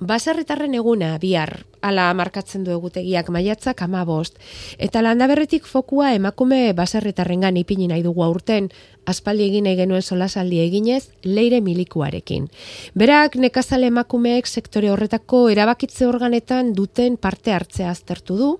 Baserritarren eguna bihar, ala markatzen du egutegiak maiatzak ama bost. Eta landaberretik fokua emakume baserritarrengan ipini nahi dugu aurten, aspaldi egin nahi genuen solasaldi eginez, leire milikuarekin. Berak nekazale emakumeek sektore horretako erabakitze organetan duten parte hartzea aztertu du,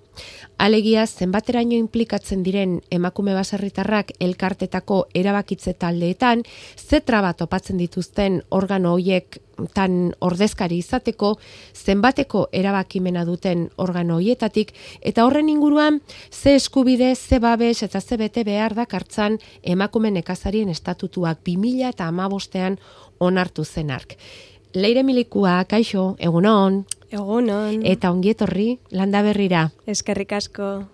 alegia zenbateraino implikatzen diren emakume baserritarrak elkartetako erabakitze taldeetan, zetra bat opatzen dituzten organo hoiek tan ordezkari izateko zenbateko erabakimena duten organo hoietatik eta horren inguruan ze eskubide, ze babes eta ze bete behar da kartzan emakume nekazarien estatutuak 2000 eta amabostean onartu zenark. Leire milikua, kaixo, egunon. Egunon. Eta ongietorri, landa berrira. Eskerrik asko.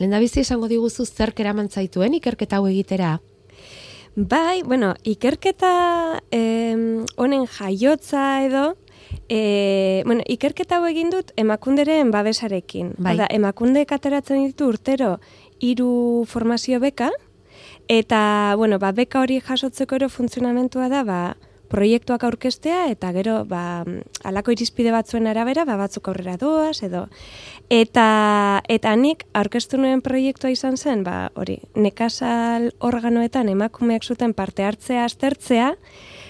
Lenda bizi esango diguzu zerk eraman zaituen ikerketa hau egitera. Bai, bueno, ikerketa eh, honen jaiotza edo, eh, bueno, ikerketa hau egin dut emakunderen babesarekin. Bai. Oda, emakunde kateratzen ditu urtero hiru formazio beka, eta, bueno, ba, beka hori jasotzeko ero funtzionamentua da, ba, proiektuak aurkestea eta gero ba, alako irizpide batzuen arabera ba, batzuk aurrera doaz edo. Eta eta nik aurkeztu nuen proiektua izan zen ba hori nekazal organoetan emakumeak zuten parte hartzea aztertzea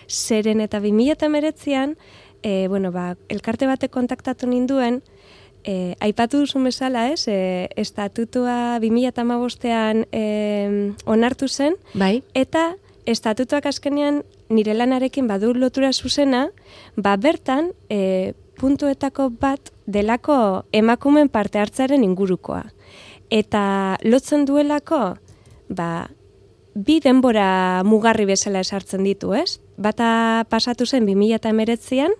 zeren eta 2019an e, bueno ba elkarte batek kontaktatu ninduen E, aipatu duzun bezala, ez, e, estatutua 2008an e, onartu zen, Bai, eta estatutuak azkenean nire lanarekin badu lotura zuzena, ba bertan e, puntuetako bat delako emakumen parte hartzaren ingurukoa. Eta lotzen duelako, ba, bi denbora mugarri bezala esartzen ditu, ez? Bata pasatu zen 2019an,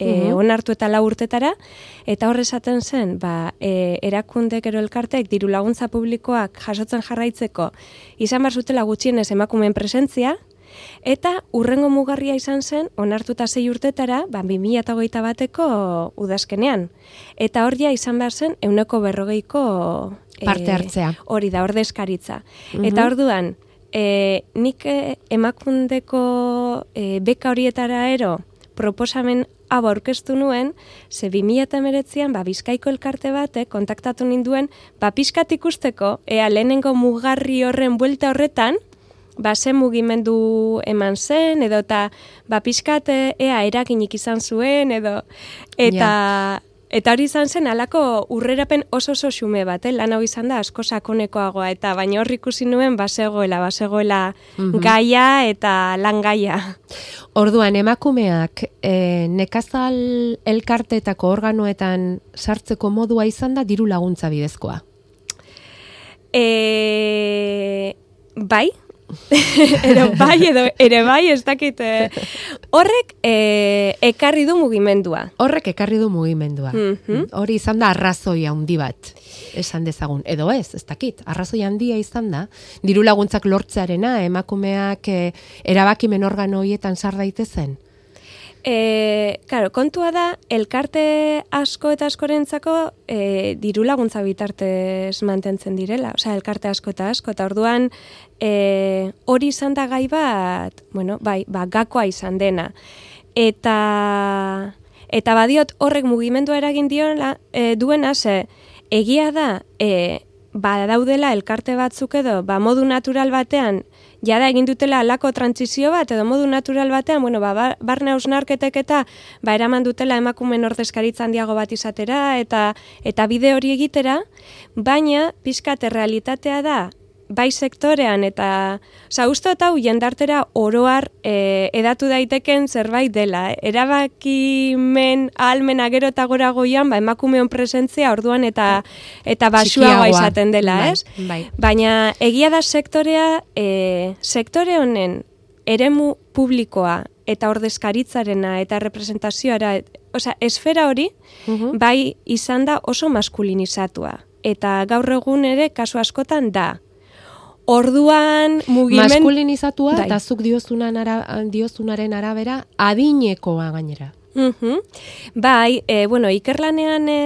e, onartu eta lau urtetara, eta horre esaten zen, ba, e, erakundek ero elkartek diru laguntza publikoak jasotzen jarraitzeko izan behar zutela gutxienez emakumeen presentzia, eta urrengo mugarria izan zen, onartuta sei urtetara, ba, 2008 bateko udazkenean. Eta hor ja izan behar zen, euneko berrogeiko e, Parte hartzea. Hori da, ordezkaritza. Mhm. Eta orduan, e, nik e, emakundeko e, beka horietara ero proposamen hau aurkeztu nuen, ze 2019an ba, Bizkaiko elkarte batek kontaktatu ninduen, ba, pixkat ikusteko, ea lehenengo mugarri horren buelta horretan, ba, ze mugimendu eman zen, edo eta ba, pixkat ea eraginik izan zuen, edo eta... Eta hori izan zen, alako urrerapen oso oso xume bat, eh? lan hau izan da asko sakonekoagoa, eta baina hor ikusi nuen basegoela, basegoela Mhm. gaia eta lan gaia. Orduan emakumeak e, nekazal elkarteetako organoetan sartzeko modua izan da diru laguntza bidezkoa. E, bai, edo bai, edo ere bai, ez dakit. eh, horrek e, ekarri du mugimendua. Horrek ekarri du mugimendua. Mhm. Hori izan da arrazoi handi bat, esan dezagun. Edo ez, ez dakit, arrazoi handia izan da. Diru laguntzak lortzearena, emakumeak e, erabakimen organo horietan sar daitezen. E, claro, kontua da, elkarte asko eta askorentzako e, diru laguntza bitartez mantentzen direla. Osea, elkarte asko eta asko, eta orduan e, hori izan da gai bat, bueno, bai, ba, gakoa izan dena. Eta, eta badiot horrek mugimendua eragin diola, e, duena, ze, egia da, e, ba daudela elkarte batzuk edo, ba modu natural batean, jada egin dutela alako trantzizio bat, edo modu natural batean, bueno, ba, ba- barne hausnarketek eta ba, eraman dutela emakumen ordezkaritza handiago bat izatera, eta eta bide hori egitera, baina pixkate realitatea da, bai sektorean eta oza, uste eta hau jendartera oroar e, edatu daiteken zerbait dela. Erabakimen ahalmena gero eta gora goian, ba, emakumeon presentzia orduan eta eta basuagoa Txikiagoa. izaten dela, Bai, ez? bai. Baina egia da sektorea, e, sektore honen eremu publikoa eta ordezkaritzarena eta representazioara, osea, esfera hori, Mhm. bai izan da oso maskulinizatua. Eta gaur egun ere kasu askotan da. Orduan mugimen... Maskulinizatua Bai. eta zuk diozunan ara, diozunaren arabera adinekoa gainera. Mhm. Bai, e, bueno, ikerlanean e,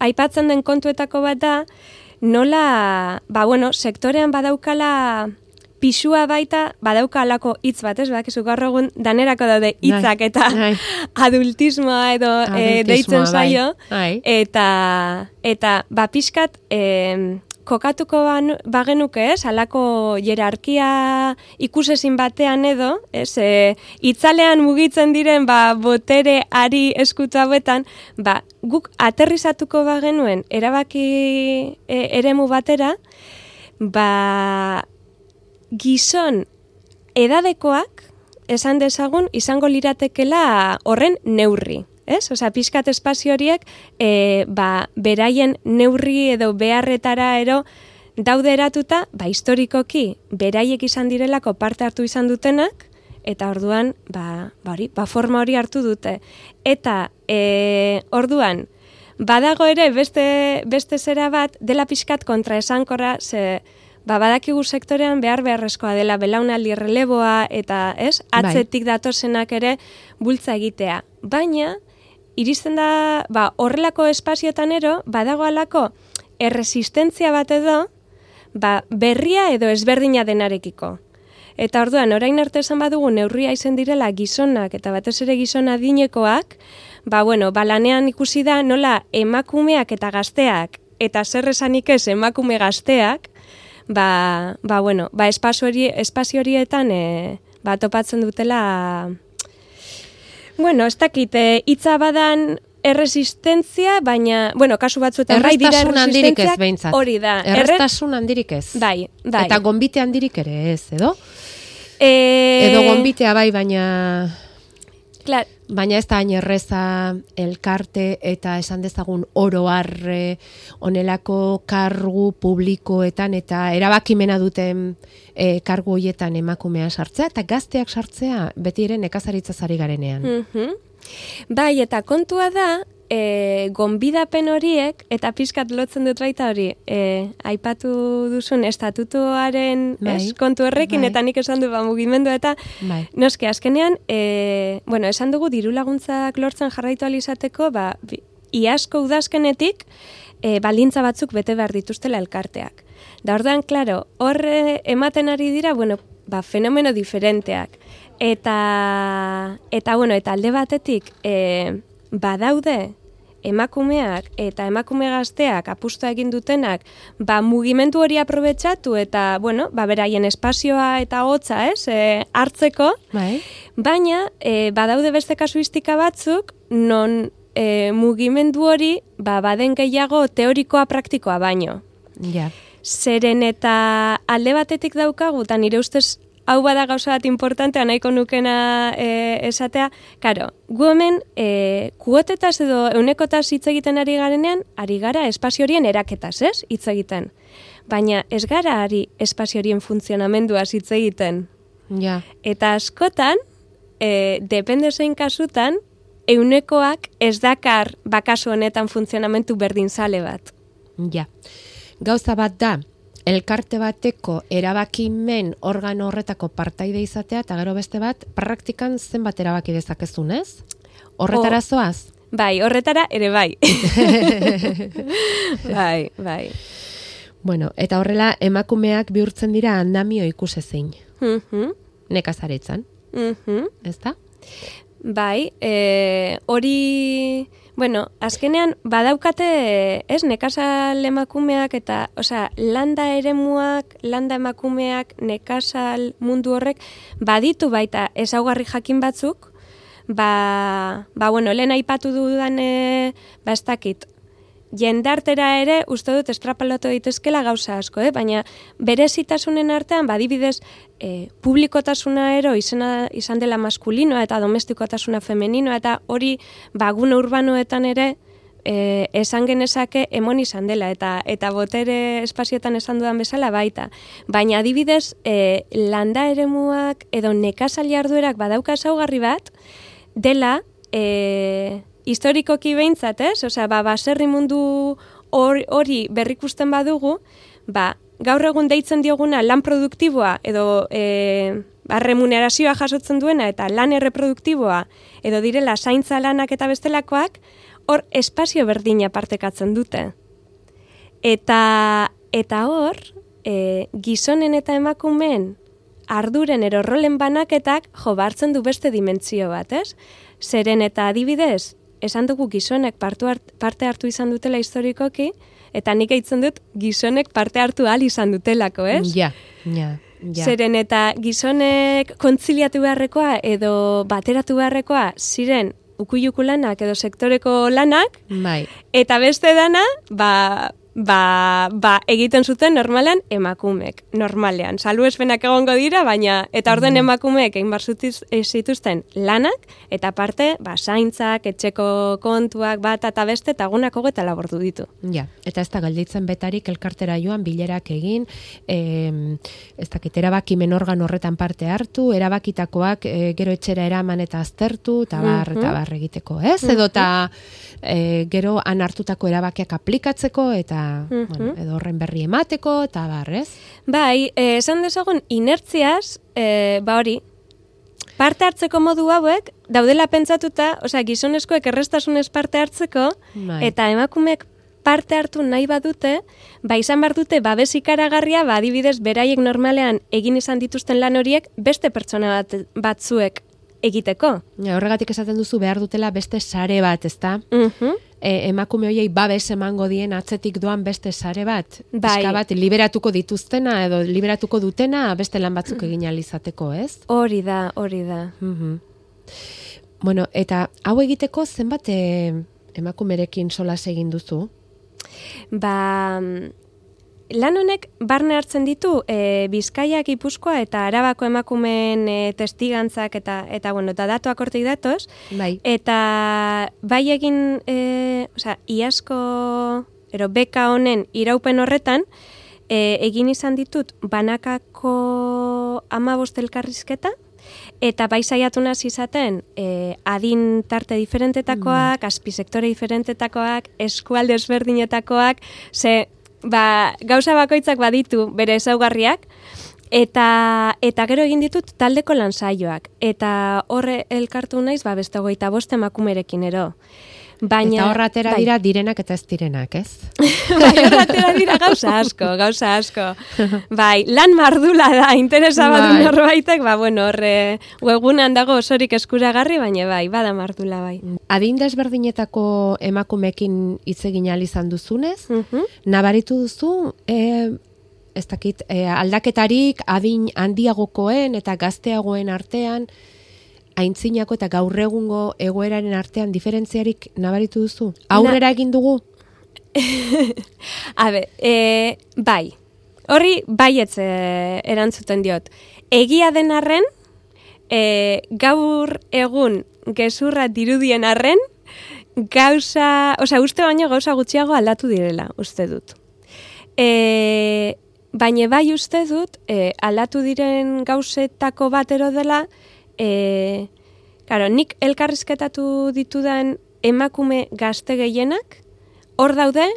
aipatzen den kontuetako bat da, nola, ba, bueno, sektorean badaukala pixua baita badauka alako hitz bat, ez? Bakizu gaur egun danerako daude hitzak eta Bai. adultismoa edo eh, Adultismoa, deitzen bai. zaio. Bai. Eta, eta ba, pixkat, em, kokatuko ban- bagenuke, ez, alako jerarkia ikusezin batean edo, ez, e, itzalean mugitzen diren, ba, botere ari eskutu hauetan, ba, guk aterrizatuko bagenuen erabaki e, eremu batera, ba, gizon edadekoak, esan dezagun, izango liratekela horren neurri. Ez? Osea, pixkat espazio horiek, e, ba, beraien neurri edo beharretara ero daude eratuta, ba, historikoki, beraiek izan direlako parte hartu izan dutenak, eta orduan, ba, ba, hori, ba forma hori hartu dute. Eta e, orduan, badago ere beste, beste zera bat, dela pixkat kontra esankorra, ze, ba, badakigu sektorean behar beharrezkoa dela belaunaldi releboa eta ez, Bai. atzetik datozenak ere bultza egitea. Baina, iristen da, ba, horrelako espazioetan ero, badago alako erresistentzia bat edo, ba, berria edo ezberdina denarekiko. Eta orduan, orain arte esan badugu neurria izen direla gizonak eta batez ere gizon adinekoak, ba, bueno, ba, lanean ikusi da nola emakumeak eta gazteak, eta zer esanik ez emakume gazteak, ba, ba, bueno, ba, espazio, hori, espazio horietan e, ba, topatzen dutela Bueno, ez dakit, eh, hitza badan erresistentzia, baina, bueno, kasu batzuetan bai dira handirik ez behintzat. Hori da. Erre- Errestasun handirik ez. Bai, bai. Eta gonbite handirik ere ez, edo? Eh, Edo gonbitea bai, baina Klar, baina ez da hain erreza elkarte eta esan dezagun oro harre onelako kargu publikoetan eta erabakimena duten e, kargu hoietan emakumea sartzea eta gazteak sartzea beti ere nekazaritzaz ari garenean. Mhm. Bai, eta kontua da, e, gonbidapen horiek, eta pixkat lotzen dut baita hori, e, aipatu duzun estatutuaren Bai, ez, kontu horrekin, bai. eta nik esan du ba, mugimendu eta, Bai. noski, azkenean, e, bueno, esan dugu diru laguntzak lortzen jarraitu alizateko, ba, iazko udazkenetik, e, balintza batzuk bete behar dituztela elkarteak. Da orduan, klaro, horre ematen ari dira, bueno, ba, fenomeno diferenteak. Eta, eta, bueno, eta alde batetik, e, badaude emakumeak eta emakume gazteak apustu egin dutenak, ba, mugimendu hori aprobetsatu eta, bueno, ba, beraien espazioa eta hotza, ez, e, hartzeko, Bai. Baina, e, badaude beste kasuistika batzuk, non e, mugimendu hori ba, baden gehiago teorikoa praktikoa baino. Ja. Zeren eta alde batetik daukagu, eta nire ustez hau bada gauza bat importantea nahiko nukena e, esatea, karo, gu hemen e, kuotetaz edo eunekotaz hitz egiten ari garenean, ari gara espazio horien eraketaz, ez? Hitz egiten. Baina ez gara ari espazio horien funtzionamenduaz hitz egiten. Ja. Eta askotan, e, depende zein kasutan, eunekoak ez dakar bakasu honetan funtzionamentu berdin zale bat. Ja. Gauza bat da, elkarte bateko erabakimen organo horretako partaide izatea, eta gero beste bat, praktikan zenbat erabaki dezakezun, ez? Horretara O- zoaz? Bai, horretara ere bai. bai, bai. Bueno, eta horrela emakumeak bihurtzen dira andamio ikusezin, Mhm, nekazaritzan, mhm. ez da? Bai, e, hori, bueno, azkenean badaukate, ez, nekazal emakumeak eta, osea, landa eremuak, landa emakumeak, nekazal mundu horrek, baditu baita ezaugarri jakin batzuk, ba, ba bueno, lehen aipatu dudan, e, ba, ez dakit, jendartera ere uste dut estrapalatu daitezkela gauza asko, eh? baina berezitasunen artean badibidez e, publikotasuna ero izena, izan dela maskulinoa eta domestikotasuna femeninoa eta hori bagune urbanoetan ere e, esan genezake emon izan dela eta eta botere espazioetan esan dudan bezala baita. Baina adibidez e, landa eremuak edo nekazal jarduerak badauka ezaugarri bat dela e, historikoki behintzat, ez? Osea, ba, baserri mundu hor- hori berrikusten badugu, ba, gaur egun deitzen dioguna lan produktiboa edo e, ba, remunerazioa jasotzen duena eta lan erreproduktiboa edo direla zaintza lanak eta bestelakoak, hor espazio berdina partekatzen dute. Eta, eta hor, e, gizonen eta emakumeen arduren ero rolen banaketak jo bartzen du beste dimentsio bat, ez? Zeren eta adibidez, esan dugu gizonek parte hartu izan dutela historikoki, eta nik eitzen dut gizonek parte hartu ahal izan dutelako, ez? Ja, ja. Ja. Zeren eta gizonek kontziliatu beharrekoa edo bateratu beharrekoa ziren ukuiuku lanak edo sektoreko lanak, Bai. eta beste dana, ba, ba, ba, egiten zuten normalan emakumek, normalean. Salu egongo dira, baina, eta orden Mhm. emakumeek egin bar eh, zituzten lanak, eta parte, ba, zaintzak, etxeko kontuak, bat eta beste, eta gunak hogeta labordu ditu. Ja, eta ez da galditzen betarik elkartera joan bilerak egin, em, ez dakit, erabakimen organ horretan parte hartu, erabakitakoak e, gero etxera eraman eta aztertu, eta bar, eta Mhm. bar egiteko, ez? Edo eta e, gero han hartutako erabakiak aplikatzeko, eta Mhm. bueno, edo horren berri emateko, eta bar, ez? Bai, eh, esan dezagun, inertziaz, eh, ba hori, parte hartzeko modu hauek, daudela pentsatuta, osea, gizonezkoek errestasunez parte hartzeko, Bai. eta emakumeek parte hartu nahi badute, ba izan behar dute babes ikaragarria, ba adibidez beraiek normalean egin izan dituzten lan horiek beste pertsona bat, batzuek egiteko. Ja, horregatik esaten duzu behar dutela beste sare bat, ezta? Mhm. E, emakume hoiei babes emango dien atzetik doan beste sare bat, Bai. bat liberatuko dituztena edo liberatuko dutena beste lan batzuk egin ahal izateko, ez? Hori da, hori da. Mhm. Bueno, eta hau egiteko zenbat e, emakumerekin solas egin duzu? Ba, mm, lan honek barne hartzen ditu e, Bizkaiak Gipuzkoa eta Arabako emakumeen e, testigantzak eta eta bueno, eta datuak hortik datoz Bai. eta bai egin e, osea, iazko ero beka honen iraupen horretan e, egin izan ditut banakako 15 elkarrizketa eta bai saiatu nazi izaten e, adin tarte diferentetakoak, azpisektore diferentetakoak, eskualde ezberdinetakoak, ze ba, gauza bakoitzak baditu bere ezaugarriak, eta, eta gero egin ditut taldeko lansaioak. Eta horre elkartu naiz, ba, beste hogeita bost emakumerekin ero. Baina, eta horra atera bai. dira direnak eta ez direnak, ez? bai, horra atera dira gauza asko, gauza asko. Bai, lan mardula da, interesa badu Bai. norbaitek, ba, bueno, horre, webunan dago osorik eskuragarri, baina bai, bada mardula bai. Adin desberdinetako emakumekin hitz egin izan duzunez, Mhm. nabaritu duzu, e, ez dakit, e, aldaketarik adin handiagokoen eta gazteagoen artean, aintzinako eta gaur egungo egoeraren artean diferentziarik nabaritu duzu? Aurrera egin dugu? A ber, e, bai, horri baietz e, erantzuten diot. Egia den arren, e, gaur egun gezurra dirudien arren, gauza, osea, uste baino gauza gutxiago aldatu direla, uste dut. E, baina bai uste dut, e, aldatu diren gauzetako batero dela, e, Karo, nik elkarrizketatu ditudan emakume gazte gehienak, hor daude,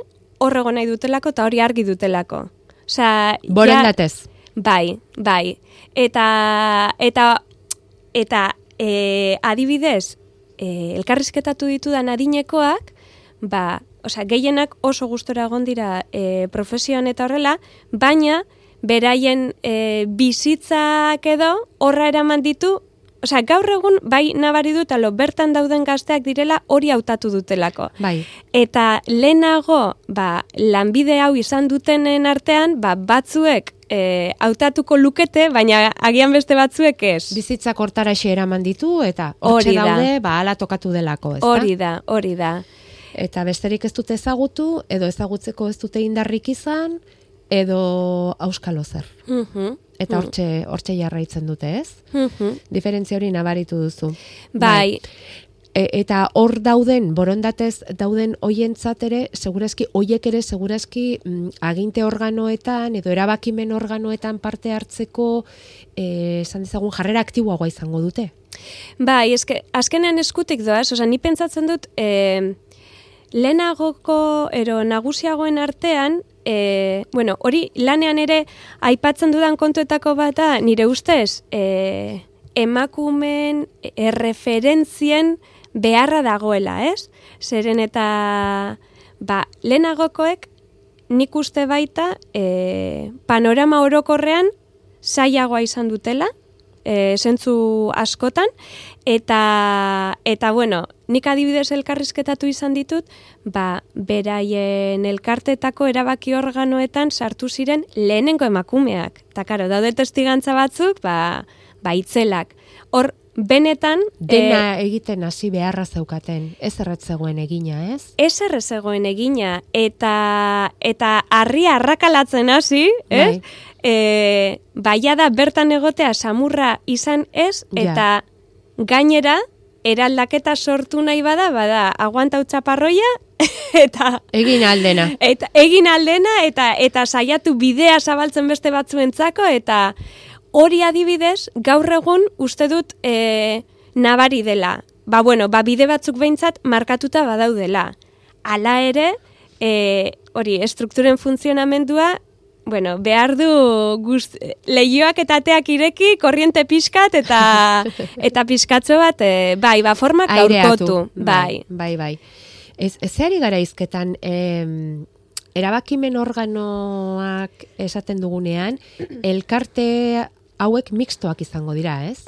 hor egon nahi dutelako eta hori argi dutelako. Osea, ja- Borondatez. Bai, bai. Eta, eta, eta e, adibidez, e, elkarrizketatu ditudan adinekoak, ba, osea, gehienak oso gustora egon dira e, profesioan eta horrela, baina beraien e, bizitzak edo horra eraman ditu, osea, gaur egun bai nabari dut alo bertan dauden gazteak direla hori hautatu dutelako. Bai. Eta lehenago, ba, lanbide hau izan dutenen artean, ba, batzuek e, hautatuko lukete, baina agian beste batzuek ez. Bizitzak hortara eraman ditu eta Hori da. daude, ba, ala tokatu delako, ezta? Hori da, hori da. Eta besterik ez dute ezagutu, edo ezagutzeko ez dute indarrik izan, edo auskalo zer. Mhm, Eta hortxe, hortxe jarraitzen dute, ez? mhm. Diferentzia hori nabaritu duzu. Bai, E, eta hor dauden, borondatez dauden hoientzat ere, segurazki, hoiek ere segurazki mm, aginte organoetan edo erabakimen organoetan parte hartzeko eh, esan dezagun jarrera aktiboagoa izango dute. bai, eske, azkenean eskutik doaz, osea, ni pentsatzen dut, e, lehenagoko, ero nagusiagoen artean, e, bueno, hori lanean ere aipatzen dudan kontuetako bata, nire ustez, e, emakumen erreferentzien beharra dagoela, ez? Zeren eta, ba, lehenagokoek nik uste baita e, panorama orokorrean zaiagoa izan dutela, e, zentzu askotan, eta, eta bueno, nik adibidez elkarrizketatu izan ditut, ba, beraien elkartetako erabaki organoetan sartu ziren lehenengo emakumeak. Eta karo, daude testigantza batzuk, ba, ba itzelak. Hor, benetan... Dena e, egiten hasi beharra zeukaten, ez erretzegoen egina, ez? Ez erretzegoen egina, eta eta harri arrakalatzen hasi, ez? Bai. E, baia da bertan egotea samurra izan ez, eta gainera, eraldaketa sortu nahi bada, bada, aguanta utxaparroia, eta... Egin aldena. Eta, egin aldena, eta, eta saiatu bidea zabaltzen beste batzuentzako, eta hori adibidez, gaur egun uste dut e, nabari dela. Ba, bueno, ba, bide batzuk behintzat markatuta badaudela. Hala ere, e, hori, estrukturen funtzionamendua, bueno, behar du guzt, lehioak eta ateak ireki, korriente pixkat eta eta pixkatzo bat, e, bai, ba, formak gaurkotu. Bai, bai, bai. bai. Ez, ez gara izketan, em, erabakimen organoak esaten dugunean, elkarte hauek mixtoak izango dira, ez?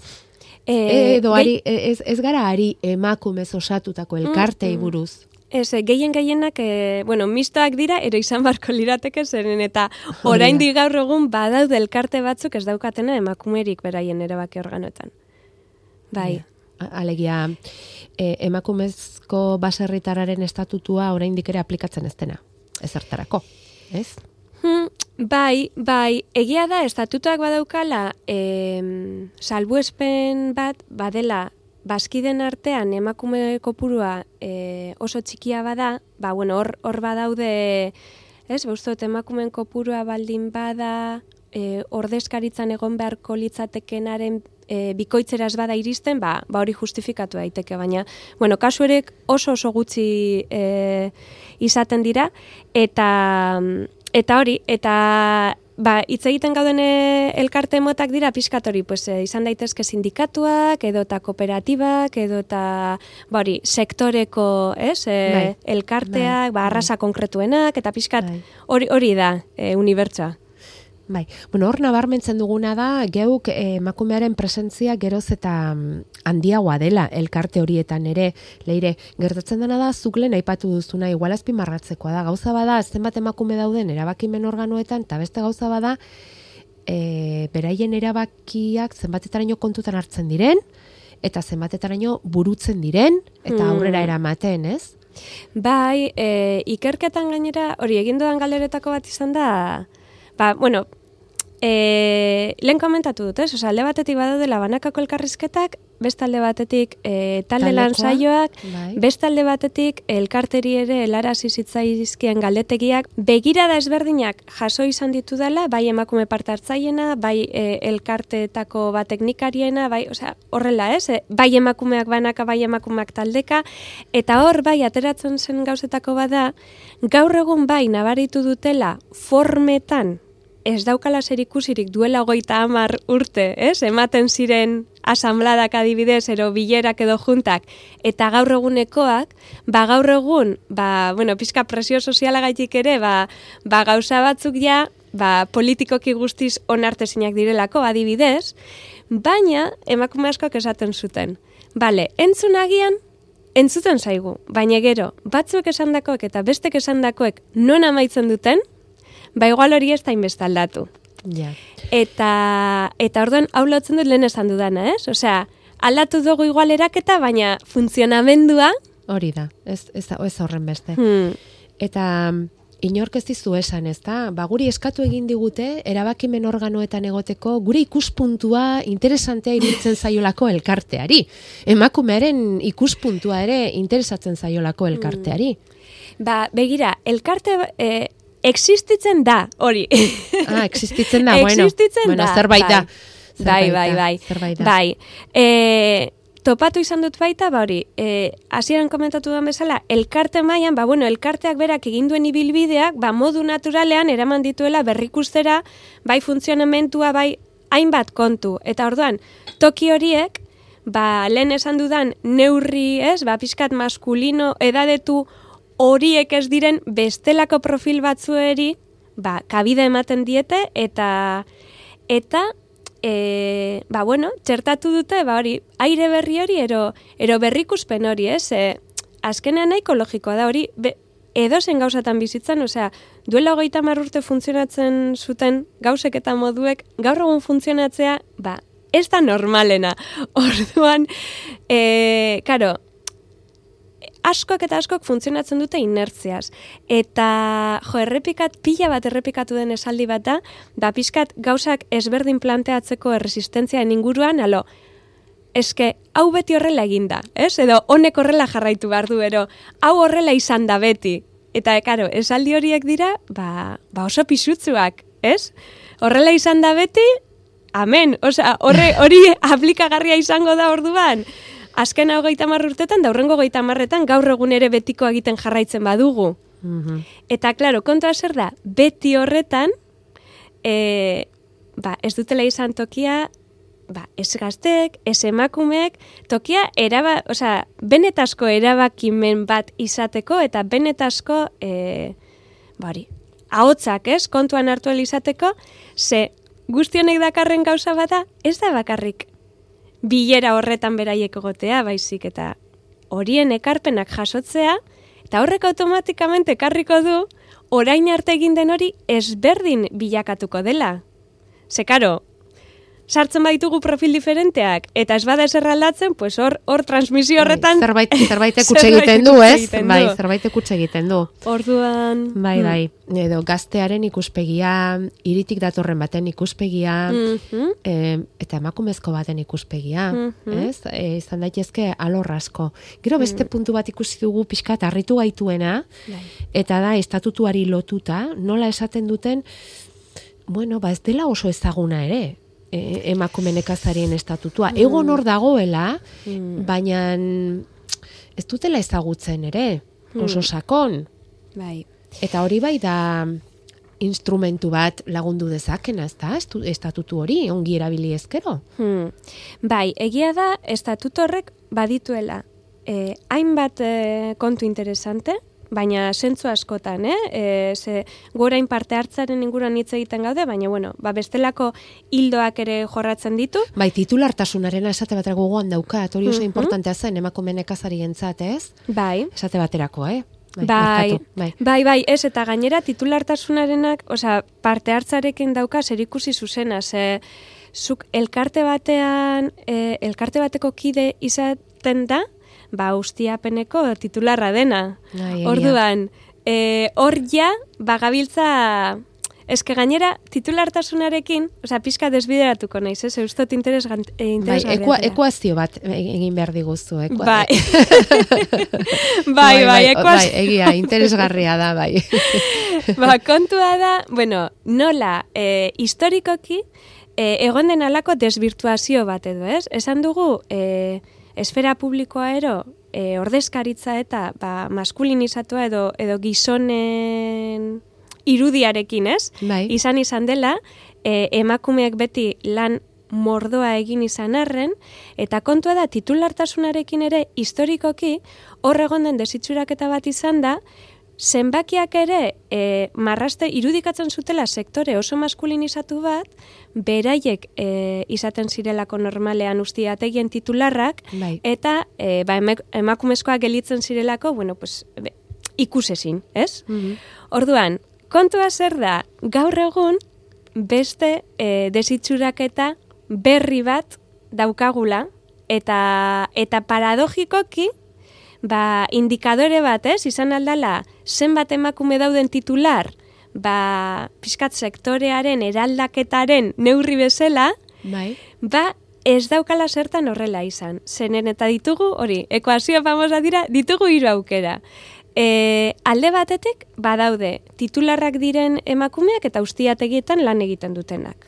E, Edo ari, ez, ez gara ari emakumez osatutako elkartei mm, buruz. Ez, gehien gehienak, e, bueno, mistoak dira, ero izan barko lirateke zeren, eta orain di gaur egun badaude elkarte batzuk ez daukatena emakumerik beraien erabaki organoetan. Bai. alegia, e, emakumezko baserritararen estatutua orain ere aplikatzen ez dena, ezertarako, ez? Hmm, bai, bai, egia da, estatutuak badaukala, e, salbuespen bat, badela, baskiden artean emakume kopurua e, oso txikia bada, ba, bueno, hor, hor badaude, ez, beustot, emakumen kopurua baldin bada, e, ordezkaritzan egon beharko litzatekenaren e, bikoitzeraz bada iristen, ba, ba hori justifikatu daiteke, baina, bueno, kasu oso oso gutxi e, izaten dira, eta Eta hori, eta ba, hitz egiten gauden eh, elkarte motak dira pizkatori, pues, e, izan daitezke sindikatuak, edo eta kooperatibak, edo eta ba, hori, sektoreko ez, e, elkarteak, bai, ba, arrasa konkretuenak, eta pizkat bai. hori, hori da e, unibertsa. Bai, bueno, hor nabarmentzen duguna da, geuk eh, emakumearen presentzia geroz eta mm, handiagoa dela elkarte horietan ere, leire, gertatzen dena da, zuklen aipatu duzuna, igualazpi marratzekoa da, gauza bada, zenbat emakume dauden erabakimen organoetan, eta beste gauza bada, e, beraien erabakiak zenbatetaraino kontutan hartzen diren, eta zenbatetaraino burutzen diren, eta hmm. aurrera eramaten, ez? Bai, e, ikerketan gainera, hori egin dudan galderetako bat izan da, ba, bueno, E, lehen komentatu dut, ez? Osa, alde batetik badaude labanakako elkarrizketak, beste alde batetik e, talde lan saioak, bai. beste alde batetik elkarteri ere helarazi zitzaizkien galdetegiak, begirada ezberdinak jaso izan ditu dela, bai emakume parte hartzaiena, bai e, elkarteetako bat teknikariena, bai, osea, horrela, ez? E, bai emakumeak banaka, bai emakumeak taldeka, eta hor, bai, ateratzen zen gauzetako bada, gaur egun bai, nabaritu dutela formetan, ez daukala zer ikusirik duela hogeita hamar urte, ez? Ematen ziren asambladak adibidez, ero bilerak edo juntak, eta gaur egunekoak, ba gaur egun, ba, bueno, pizka presio sozialagaitik ere, ba, ba gauza batzuk ja, ba, politikoki guztiz onartezinak direlako adibidez, baina emakume askoak esaten zuten. Bale, entzun agian, entzuten zaigu, baina gero, batzuk esandakoek eta bestek esandakoek non amaitzen duten, ba igual hori ez da inbesta aldatu. Ja. Eta, eta orduan, hau lotzen dut lehen esan dudana, ez? Osea, aldatu dugu igual eraketa, baina funtzionamendua... Hori da, ez, ez, ez horren beste. Hmm. Eta inork ez dizu esan, ez da? Ba, guri eskatu egin digute, erabakimen organoetan egoteko, gure ikuspuntua interesantea iruditzen zaiolako elkarteari. Emakumearen ikuspuntua ere interesatzen zaiolako elkarteari. Ba, begira, elkarte, eh, existitzen da, hori. Ah, existitzen da, bueno. Existitzen bueno, da. Zerbait da. Bai, bai, bai. Zerbait da. Bai. E, topatu izan dut baita, ba hori, e, hasieran komentatu den bezala, elkarte mailan, ba bueno, elkarteak berak egin duen ibilbideak, ba modu naturalean eraman dituela berrikustera, bai funtzionamentua, bai hainbat kontu. Eta orduan, toki horiek, ba lehen esan dudan neurri, ez, ba pizkat maskulino edadetu horiek ez diren bestelako profil batzueri ba, kabide ematen diete eta eta e, ba, bueno, txertatu dute, ba, hori, aire berri hori, ero, ero berrikuspen hori, ez? E, azkenean nahiko logikoa da hori, be, edo zen gauzatan bizitzan, osea, duela hogeita urte funtzionatzen zuten gauzek eta moduek, gaur egun funtzionatzea, ba, ez da normalena. Orduan, e, karo, askok eta askok funtzionatzen dute inertziaz. Eta, jo, errepikat, pila bat errepikatu den esaldi bat da, da pixkat gauzak ezberdin planteatzeko erresistentziaen inguruan, alo, eske, hau beti horrela eginda, ez? Edo, honek horrela jarraitu behar du, ero, hau horrela izan da beti. Eta, karo, esaldi horiek dira, ba, ba oso pisutzuak, ez? Horrela izan da beti, amen, osea, horre, hori aplikagarria izango da orduan azken hogeita urtetan, da hurrengo hogeita marretan, gaur egun ere betiko egiten jarraitzen badugu. Mhm. Eta, klaro, kontra zer da, beti horretan, e, ba, ez dutela izan tokia, ba, ez gaztek, ez emakumeek, tokia, eraba, oza, benetasko erabakimen bat izateko, eta benetasko, e, bari, ahotzak, ez, kontuan hartu izateko, ze guztionek dakarren gauza bada, ez da bakarrik bilera horretan beraiek egotea, baizik eta horien ekarpenak jasotzea, eta horrek automatikamente ekarriko du, orain arte egin den hori ezberdin bilakatuko dela. Ze karo, sartzen baitugu profil diferenteak, eta ez bada eser aldatzen, pues hor, hor transmisio bai, horretan... Bai, zerbait, zerbait ekutxe egiten du, ez? Bai, zerbait ekutxe egiten du. Orduan... Bai, hmm. bai, edo gaztearen ikuspegia, iritik datorren baten ikuspegia, mm eta emakumezko baten ikuspegia, mm ez? E, izan daitezke alorrasko. Gero beste mm. puntu bat ikusi dugu pixkat harritu gaituena, bai. eta da, estatutuari lotuta, nola esaten duten, bueno, ba ez dela oso ezaguna ere, e, emakume nekazarien estatutua. Mm. Egon hor dagoela, mm. baina ez dutela ezagutzen ere, oso mm. sakon. Bai. Eta hori bai da instrumentu bat lagundu dezakena, ez da, estatutu hori, ongi erabili ezkero. Hmm. Bai, egia da, estatutu horrek badituela, eh, hainbat eh, kontu interesante, baina sentzu askotan, eh? E, ze gorain parte hartzaren inguruan hitz egiten gaude, baina bueno, ba bestelako hildoak ere jorratzen ditu. Bai, titulartasunaren esate batera gogoan dauka, hori oso mm -hmm. importantea zen emakume nekazarientzat, ez? Bai. Esate baterako, eh? Bai, bai, bai, bai, bai, ez eta gainera titulartasunarenak, osea, parte hartzarekin dauka zerikusi zuzena, ze zuk elkarte batean, e, elkarte bateko kide izaten da, ba ustiapeneko titularra dena. Ai, Orduan, e, hor ja, bagabiltza, eske gainera, titulartasunarekin, oza, pizka desbideratuko naiz, ez, eustot interes, e, bai, ekuazio bat egin behar diguzu, ekua, bai. bai. bai, bai, ekuazio. Bai, egia, interesgarria da, bai. ba, kontua da, bueno, nola, e, historikoki, e, egon den alako desvirtuazio bat edo, ez? Esan dugu, e, esfera publikoa ero e, ordezkaritza eta ba, maskulinizatua edo, edo gizonen irudiarekin, ez? Bai. Izan izan dela, e, emakumeak beti lan mordoa egin izan arren, eta kontua da titulartasunarekin ere historikoki horregon den desitzuraketa bat izan da, zenbakiak ere e, marraste irudikatzen zutela sektore oso maskulinizatu bat, beraiek e, izaten zirelako normalean ustiategien titularrak, bai. eta e, ba, emakumezkoa gelitzen zirelako, bueno, pues, be, ikusezin, ez? Mm Orduan, kontua zer da, gaur egun beste e, desitzuraketa berri bat daukagula, eta, eta paradogikoki, ba, indikadore bat, ez, izan aldala, zenbat emakume dauden titular, ba, pixkat sektorearen eraldaketaren neurri bezala, bai. ba, ez daukala zertan horrela izan. Zenen eta ditugu, hori, ekuazio famosa dira, ditugu hiru aukera. E, alde batetik, badaude, titularrak diren emakumeak eta ustiategietan lan egiten dutenak.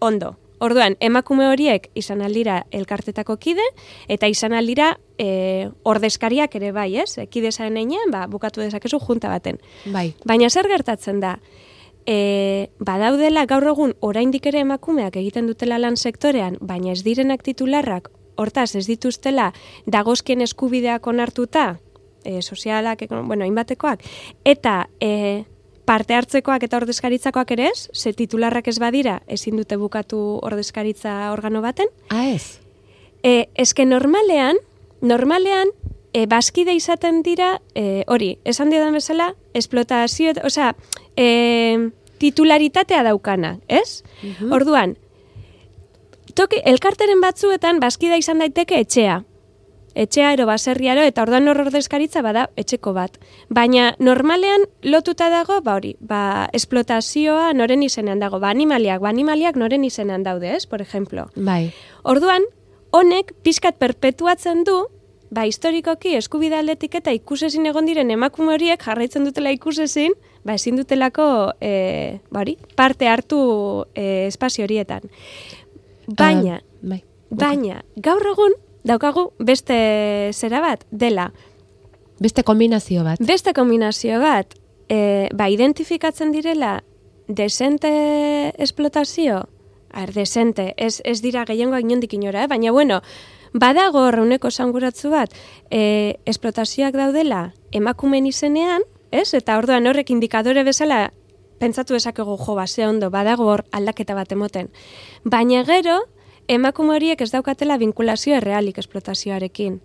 Ondo, Orduan, emakume horiek izan aldira elkartetako kide, eta izan aldira e, ordezkariak ere bai, ez? E, kide zaren einean, ba, bukatu dezakezu junta baten. Bai. Baina zer gertatzen da? E, badaudela gaur egun oraindik ere emakumeak egiten dutela lan sektorean, baina ez direnak titularrak, hortaz ez dituztela dagozkien eskubideak onartuta, e, sozialak, bueno, inbatekoak, eta e, parte hartzekoak eta ordezkaritzakoak ere ez, ze titularrak ez badira, ezin dute bukatu ordezkaritza organo baten. Ah, ez? E, eske normalean, normalean, e, baskide izaten dira, e, hori, esan diodan bezala, esplotazio, osea, e, titularitatea daukana, ez? Mhm. Orduan, toki, elkarteren batzuetan baskida izan daiteke etxea. Etxea ero baserriaro eta orduan hor ordezkaritza bada etxeko bat. Baina normalean lotuta dago, ba hori, ba esplotazioa noren izenean dago, ba animaliak, ba animaliak noren izenean daude, ez, por ejemplo. Bai. Orduan, honek pixkat perpetuatzen du, ba historikoki eskubide aldetik eta ikusezin egon diren emakume horiek jarraitzen dutela ikusezin, ba ezin dutelako e, ba hori, parte hartu e, espazio horietan. Baina, Ah, bai. baina, gaur egun daukagu beste zera bat, dela, Beste kombinazio bat. beste kombinazio bat, e, ba identifikatzen direla desente esplotazio, ar, desente, ez, ez dira gehiengoak inondik inora, eh? baina bueno, badago horreuneko sanguratzu bat, e, esplotazioak daudela emakumen izenean, ez? Eta orduan horrek indikadore bezala pentsatu dezakegu jo ba, ze ondo, badago hor aldaketa bat emoten. Baina gero, emakume horiek ez daukatela vinkulazio errealik esplotazioarekin.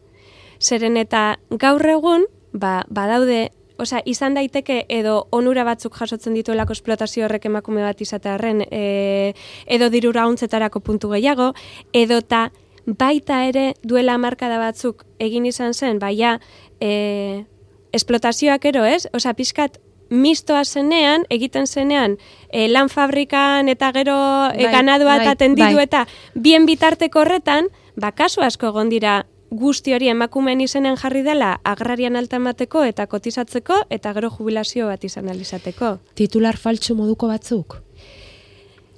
Zeren eta gaur egun, ba, badaude, osea, izan daiteke edo onura batzuk jasotzen dituelako esplotazio horrek emakume bat izatearren, e, edo dirura untzetarako puntu gehiago, edo ta baita ere duela hamarkada batzuk egin izan zen, baia e, esplotazioak ero, ez? Osea, pixkat mistoa zenean, egiten zenean, e, lan fabrikan eta gero e, Bai, ganadua eta bai, tendidu bai. eta bien bitarteko horretan, ba, kasu asko egon dira guzti hori emakumeen izenean jarri dela agrarian alta emateko eta kotizatzeko eta gero jubilazio bat izan alizateko. Titular faltsu moduko batzuk?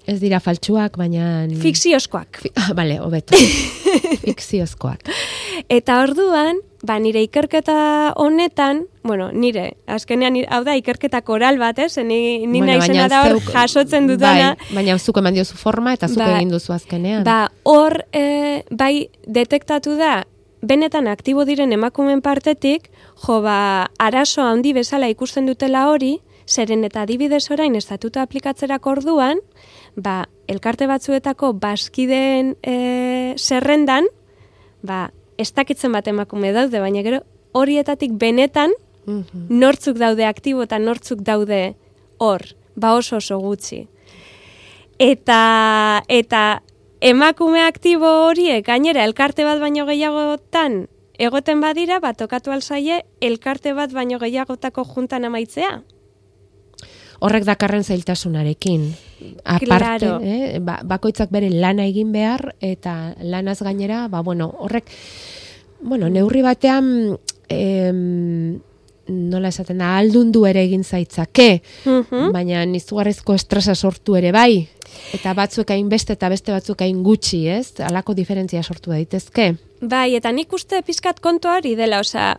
Ez dira faltsuak, baina... Fikziozkoak. Fi- Ah, bale, hobeto. Fikziozkoak. Eta orduan, ba, nire ikerketa honetan, bueno, nire, azkenean, nire- hau da, ikerketa koral bat, ez? Ni, ni Bueno, naizena da hor zeuk- jasotzen dutana. Bai, baina zuk eman diozu forma eta zuk Ba- egin duzu azkenean. Ba, hor, e, bai, detektatu da, benetan aktibo diren emakumen partetik, jo, ba, arazo handi bezala ikusten dutela hori, zeren eta adibidez orain estatuta aplikatzerako orduan, ba, elkarte batzuetako baskideen e, zerrendan, ba, ez dakitzen bat emakume daude, baina gero horietatik benetan Mhm. nortzuk daude aktibo eta nortzuk daude hor, ba oso oso gutxi. Eta, eta emakume aktibo horiek gainera elkarte bat baino gehiagotan egoten badira, bat tokatu alzaie elkarte bat baino gehiagotako juntan amaitzea. Horrek dakarren zailtasunarekin. Aparte, Claro. eh, ba, bakoitzak bere lana egin behar eta lanaz gainera, ba, bueno, horrek, bueno, neurri batean, em, nola esaten da, aldundu ere egin zaitzake, Mhm. baina izugarrizko estresa sortu ere bai, eta batzuek hain beste eta beste batzuk hain gutxi, ez? Halako diferentzia sortu daitezke. Bai, eta nik uste pizkat kontu hori dela, osea,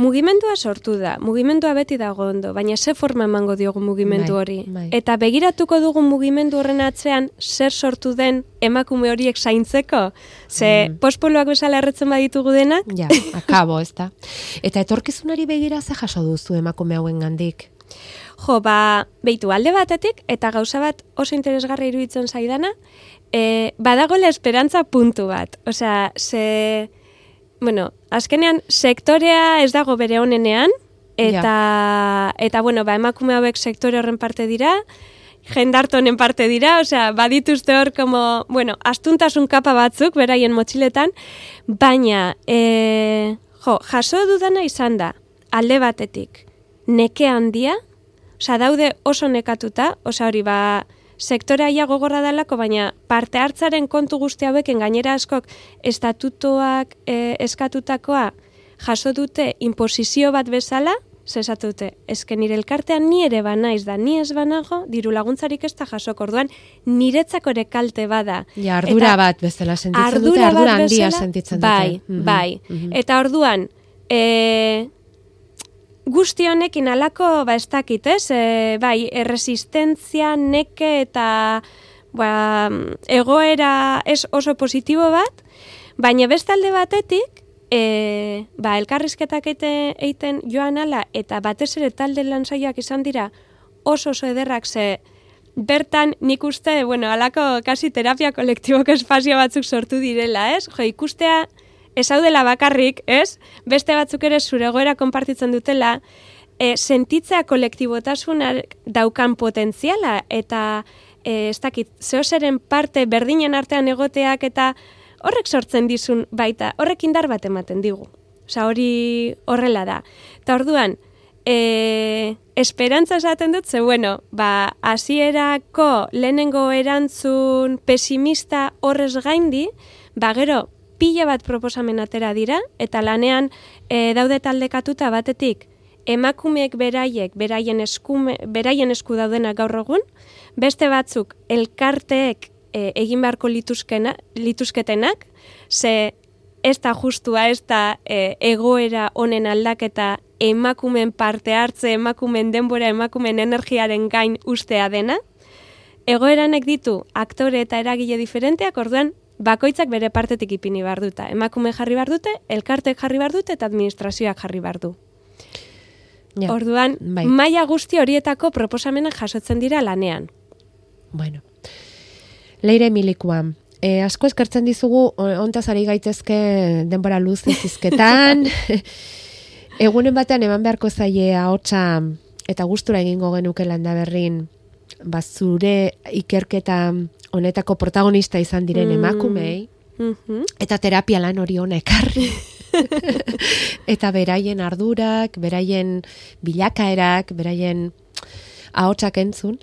mugimendua sortu da, mugimendua beti dago ondo, baina ze forma emango diogu mugimendu Bai, hori. bai. Eta begiratuko dugu mugimendu horren atzean zer sortu den emakume horiek zaintzeko? Ze Mm. pospoloak bezala erretzen baditugu denak? Ja, akabo, ez da. Eta etorkizunari begira ze jaso duzu emakume hauen gandik? Jo, ba, beitu alde batetik, eta gauza bat oso interesgarra iruditzen zaidana, e, badagoela esperantza puntu bat. Osea, ze, bueno, azkenean sektorea ez dago bere honenean, eta, eta bueno, ba, emakume hauek sektore horren parte dira, jendarte honen parte dira, osea, badituzte hor, como, bueno, astuntasun kapa batzuk, beraien motxiletan, baina, e, jo, jaso dudana izan da, alde batetik, neke handia, osea, daude oso nekatuta, osea, hori, ba, sektorea ia gogorra dalako, baina parte hartzaren kontu guzti haueken gainera askok estatutoak e, eskatutakoa jaso dute imposizio bat bezala, zesatu dute, ezke nire elkartean ni ere banaiz da, ni ez banago, diru laguntzarik ez da jasoko, orduan niretzako ere kalte bada. Ja, ardura Eta bat bezala sentitzen dute, ardura ardura bat handia sentitzen dute. Bai, Mhm, bai. mhm. Eta orduan, e, guzti honekin alako, ba, ez dakit, ez? E, bai, erresistentzia, neke eta ba, egoera ez oso positibo bat, baina beste alde batetik, e, ba, elkarrizketak eite, eiten joan ala, eta batez ere talde lanzaiak izan dira, oso oso ederrak ze bertan nik uste, bueno, alako kasi terapia kolektiboko espazio batzuk sortu direla, ez? Jo, ikustea esaudela bakarrik, ez? Beste batzuk ere zure goera konpartitzen dutela, e, sentitzea kolektibotasunak daukan potentziala eta e, ez dakit, zehoseren parte berdinen artean egoteak eta horrek sortzen dizun baita, horrek indar bat ematen digu. Osa hori horrela da. Eta orduan, e, esperantza esaten dut, ze bueno, ba, hasierako lehenengo erantzun pesimista horrez gaindi, ba gero, pila bat proposamen atera dira, eta lanean e, daude taldekatuta batetik, emakumeek beraiek, beraien, eskume, beraien esku daudenak gaur egun, beste batzuk elkarteek e, egin beharko lituzkena, lituzketenak, ze ez da justua, ez da e, egoera honen aldaketa emakumen parte hartze, emakumen denbora, emakumen energiaren gain ustea dena. Egoeranek ditu aktore eta eragile diferenteak, orduan bakoitzak bere partetik ipini behar duta. Emakume jarri behar dute, elkartek jarri behar dute eta administrazioak jarri behar du. Ja, Orduan, bai. maila guzti horietako proposamenak jasotzen dira lanean. Bueno, leire milikuan, e, asko eskertzen dizugu, ontaz ari gaitezke denbora luz izizketan, egunen batean eman beharko zaie ahotsa eta gustura egingo genuke landa berrin, bazure ikerketa honetako protagonista izan diren mm. emakumei, mm eta terapia lan hori honek eta beraien ardurak, beraien bilakaerak, beraien ahotsak entzun.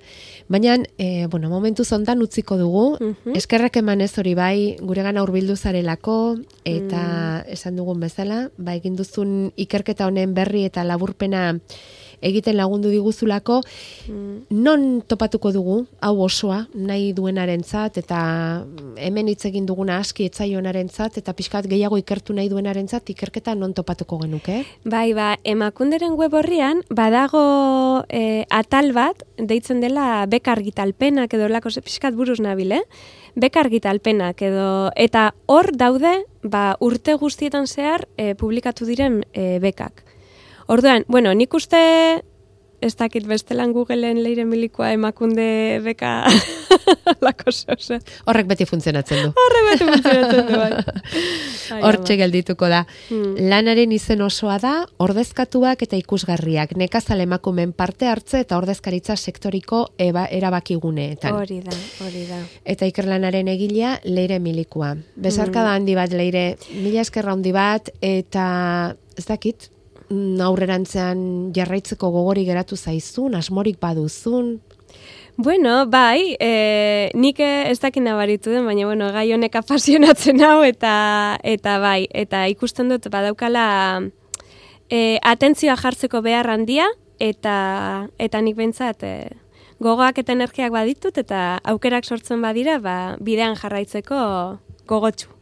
Baina, e, bueno, momentu zontan utziko dugu, mm -hmm. eskerrak eman ez hori bai, gure gana urbildu zarelako, eta mm. esan dugun bezala, ba, egin duzun ikerketa honen berri eta laburpena egiten lagundu diguzulako, mm. non topatuko dugu, hau osoa, nahi duenarentzat eta hemen hitz egin duguna aski etzaionaren zat, eta pixkat gehiago ikertu nahi duenaren zat, ikerketa non topatuko genuke? Bai, ba, emakunderen web horrian, badago e, atal bat, deitzen dela bekargitalpenak edo lako pixkat buruz nabil, eh? bekargitalpenak edo eta hor daude ba, urte guztietan zehar e, publikatu diren e, bekak. Orduan, bueno, nik uste ez dakit bestelan Googleen leire milikoa emakunde beka lako zose. Horrek beti funtzionatzen du. Horrek beti funtzionatzen du, bai. Hortxe geldituko da. Hmm. Lanaren izen osoa da, ordezkatuak eta ikusgarriak, nekazal emakumen parte hartze eta ordezkaritza sektoriko eba, erabakiguneetan. Hori da, hori da. Eta ikerlanaren egilea leire milikoa. Besarka da hmm. handi bat leire, mila eskerra handi bat, eta ez dakit, aurrerantzean jarraitzeko gogori geratu zaizun, asmorik baduzun? Bueno, bai, e, nik ez dakin nabaritu den, baina bueno, gai honek apasionatzen hau, eta, eta bai, eta ikusten dut badaukala e, atentzioa jartzeko behar handia, eta, eta nik bentsat e, gogoak eta energiak baditut, eta aukerak sortzen badira, ba, bidean jarraitzeko gogotsu.